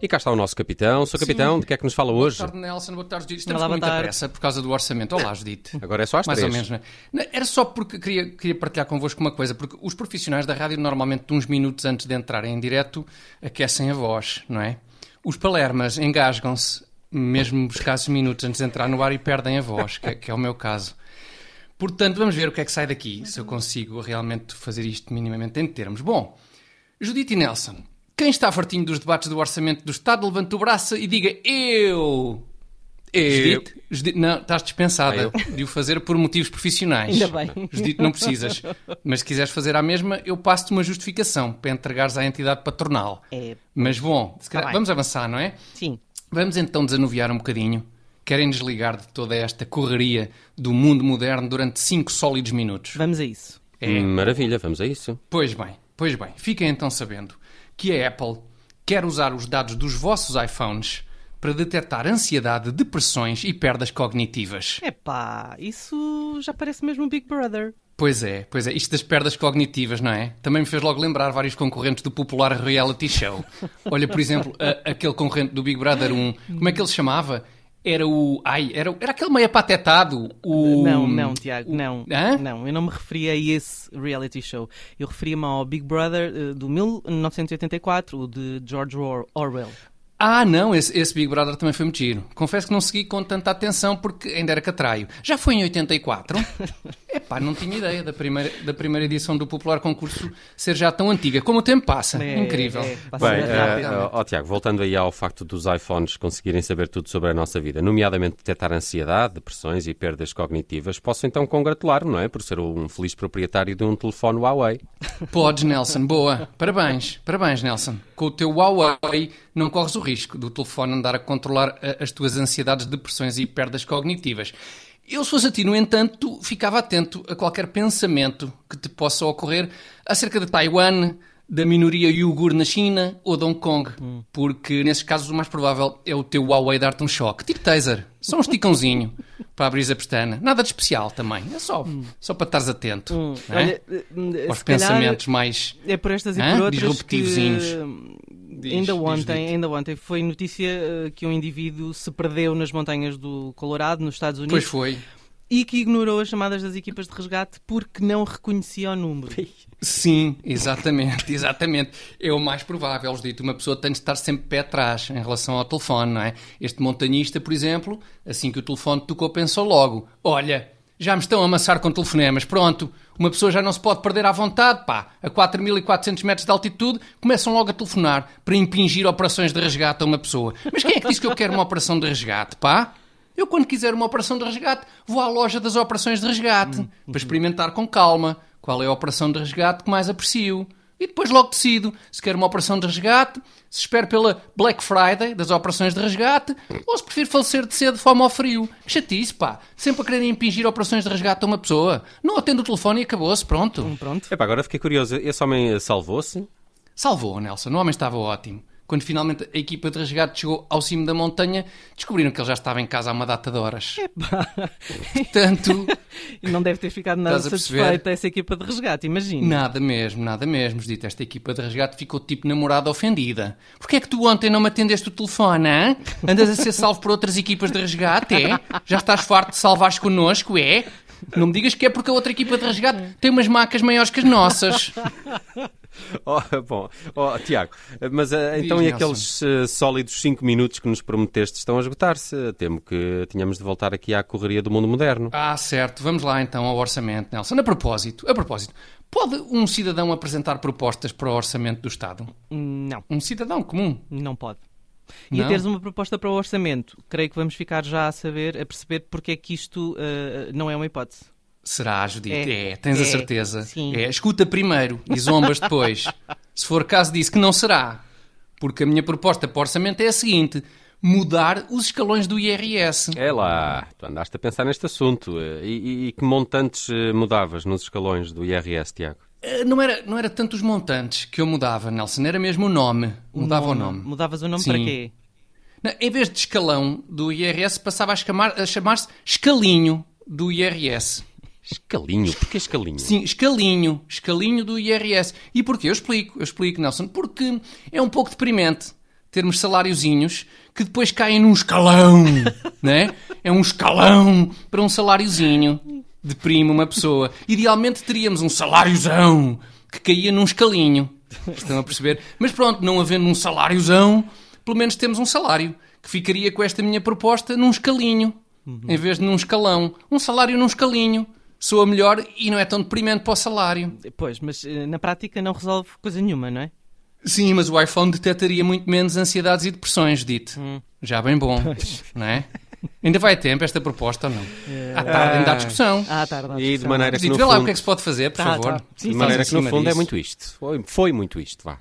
E cá está o nosso capitão. Sou capitão, Sim. de que é que nos fala hoje? Boa tarde, Nelson. Boa tarde, Judite. Estamos Olá, com muita tarde. pressa por causa do orçamento. Olá, Judite. Agora é só às Mais três. ou menos, não é? Não, Era só porque queria, queria partilhar convosco uma coisa, porque os profissionais da rádio normalmente uns minutos antes de entrarem em direto aquecem a voz, não é? Os palermas engasgam-se mesmo escassos minutos antes de entrar no ar e perdem a voz, que é, que é o meu caso. Portanto, vamos ver o que é que sai daqui, se eu consigo realmente fazer isto minimamente em termos. Bom, Judite e Nelson, quem está fartinho dos debates do orçamento do Estado, levante o braço e diga eu. Eu. Judite, Judite, não, estás dispensada Ah, eu? de o fazer por motivos profissionais. Ainda bem. Judite, não precisas. Mas se quiseres fazer a mesma, eu passo-te uma justificação para entregares à entidade patronal. É, Mas bom, se calhar- bem. vamos avançar, não é? sim. Vamos então desanuviar um bocadinho. Querem desligar de toda esta correria do mundo moderno durante cinco sólidos minutos. Vamos a isso. É. Maravilha, vamos a isso. Pois bem, pois bem. Fiquem então sabendo que a Apple quer usar os dados dos vossos iPhones para detectar ansiedade, depressões e perdas cognitivas. Epá, isso já parece mesmo um Big Brother. Pois é, pois é. Isto das perdas cognitivas, não é? Também me fez logo lembrar vários concorrentes do popular reality show. Olha, por exemplo, a- aquele concorrente do Big Brother 1, como é que ele se chamava? Era o. Ai, era, era aquele meio apatetado. O... Não, não, Tiago, o- não. Hã? Não, eu não me referia a esse reality show. Eu referia-me ao Big Brother eh, do 1984, o de George Or- Orwell. Ah, não, esse, esse Big Brother também foi muito giro. Confesso que não segui com tanta atenção porque ainda era catraio. Já foi em 84? Epá, não tinha ideia da primeira, da primeira edição do popular concurso ser já tão antiga. Como o tempo passa. É, Incrível. é, passa Bem, eh, eh, ó, Tiago, voltando aí ao facto dos iPhones conseguirem saber tudo sobre a nossa vida, nomeadamente detectar ansiedade, depressões e perdas cognitivas, posso então congratular, não é? Por ser um feliz proprietário de um telefone Huawei. Podes, Nelson. Boa. Parabéns. Parabéns, Nelson. Com o teu Huawei não corres o risco do telefone andar a controlar a- as tuas ansiedades, depressões e perdas cognitivas. Eu, se fosse a ti, no entanto, ficava atento a qualquer pensamento que te possa ocorrer acerca de Taiwan, da minoria iugur na China ou de Hong Kong, porque nesses casos o mais provável é o teu Huawei dar-te um choque. Tipo taser, só um esticãozinho para abrir a pestana. Nada de especial também, é só, só para estares atento. Hum, é? olha, eh, aos pensamentos mais. É por estas e por outras que. Diz, ainda ontem, ainda ontem foi notícia eh, que um indivíduo se perdeu nas montanhas do Colorado, nos Estados Unidos, Pois foi. e que ignorou as chamadas das equipas de resgate porque não reconhecia o número. Sim, exatamente, exatamente. É o mais provável, dito. Uma pessoa tem de estar sempre pé atrás em relação ao telefone, não é? Este montanhista, por exemplo, assim que o telefone tocou, pensou logo: olha, já me estão a amassar com telefonemas, pronto. Uma pessoa já não se pode perder à vontade, pá. A 4.400 metros de altitude, começam logo a telefonar para impingir operações de resgate a uma pessoa. Mas quem é que disse que eu quero uma operação de resgate, pá? Eu, quando quiser uma operação de resgate, vou à loja das operações de resgate para experimentar com calma qual é a operação de resgate que mais aprecio. E depois logo decido se quero uma operação de resgate, se espero pela Black Friday das operações de resgate ou se prefiro falecer de sede, fome ou frio. Que chatice, pá. Sempre a querer impingir operações de resgate a uma pessoa. Não atendo o telefone e acabou-se, pronto. Pronto. Epá, agora fiquei curioso, esse homem salvou-se? Salvou, Nelson. O homem estava ótimo. Quando finalmente a equipa de resgate chegou ao cimo da montanha, descobriram que ele já estava em casa há uma data de horas. Portanto, E não deve ter ficado nada satisfeita essa equipa de resgate, imagina. Nada mesmo, nada mesmo. Dito, esta equipa de resgate ficou tipo namorada ofendida. Porquê é que tu ontem não me atendeste o telefone, hã? Andas a ser salvo por outras equipas de resgate, é? Já estás farto de salvares connosco, é? Não me digas que é porque a outra equipa de resgate tem umas macas maiores que as nossas. Oh, bom, oh, Tiago, mas eh, então e aqueles eh, sólidos 5 minutos que nos prometeste estão a esgotar-se? Temo que tínhamos de voltar aqui à correria do mundo moderno. Ah, certo. Vamos lá então ao orçamento, Nelson. A propósito, a propósito, pode um cidadão apresentar propostas para o orçamento do Estado? Não, Um cidadão comum? não pode. E Não? a teres uma proposta para o orçamento, creio que vamos ficar já a saber, a perceber porque é que isto eh, não é uma hipótese. Será, Judite? É, É. tens a É. certeza. Sim. É, escuta primeiro e zombas depois. Se for caso disso, que não será. Porque a minha proposta para o orçamento é a seguinte: mudar os escalões do IRS. É lá, tu andaste a pensar neste assunto. E, e- e que montantes eh, mudavas nos escalões do IRS, Tiago? Eh, Não era, não era tanto os montantes que eu mudava, Nelson, era mesmo o nome. Mudava o nome. Mudavas o nome Sim. para quê? Não, em vez de escalão do IRS, passava a chamar- a chamar-se escalinho do IRS. Escalinho? Porquê escalinho? Sim, escalinho. Escalinho do IRS. E porquê? Eu explico, eu explico, Nelson. Porque é um pouco deprimente termos saláriozinhos que depois caem num escalão, né? É um escalão para um saláriozinho. Deprime uma pessoa. Idealmente teríamos um saláriozão que caía num escalinho. Estão a perceber? Mas pronto, não havendo um saláriozão, pelo menos temos um salário que ficaria com esta minha proposta num escalinho, em vez de num escalão. Um salário num escalinho soa melhor e não é tão deprimente para o salário. Pois, mas eh, na prática não resolve coisa nenhuma, não é? Sim, mas o iPhone detectaria muito menos ansiedades e depressões, dito. Hum. Já bem bom, pois. não é? Ainda vai tempo esta proposta ou não? É. À tarde ainda há ah. discussão. À tarde, discussão. E de maneira mas, que. Dito, vê fundo... lá o que é que se pode fazer, por tá, favor. Tá. Sim, de maneira que no fundo disso. é muito isto. Foi, foi muito isto, vá.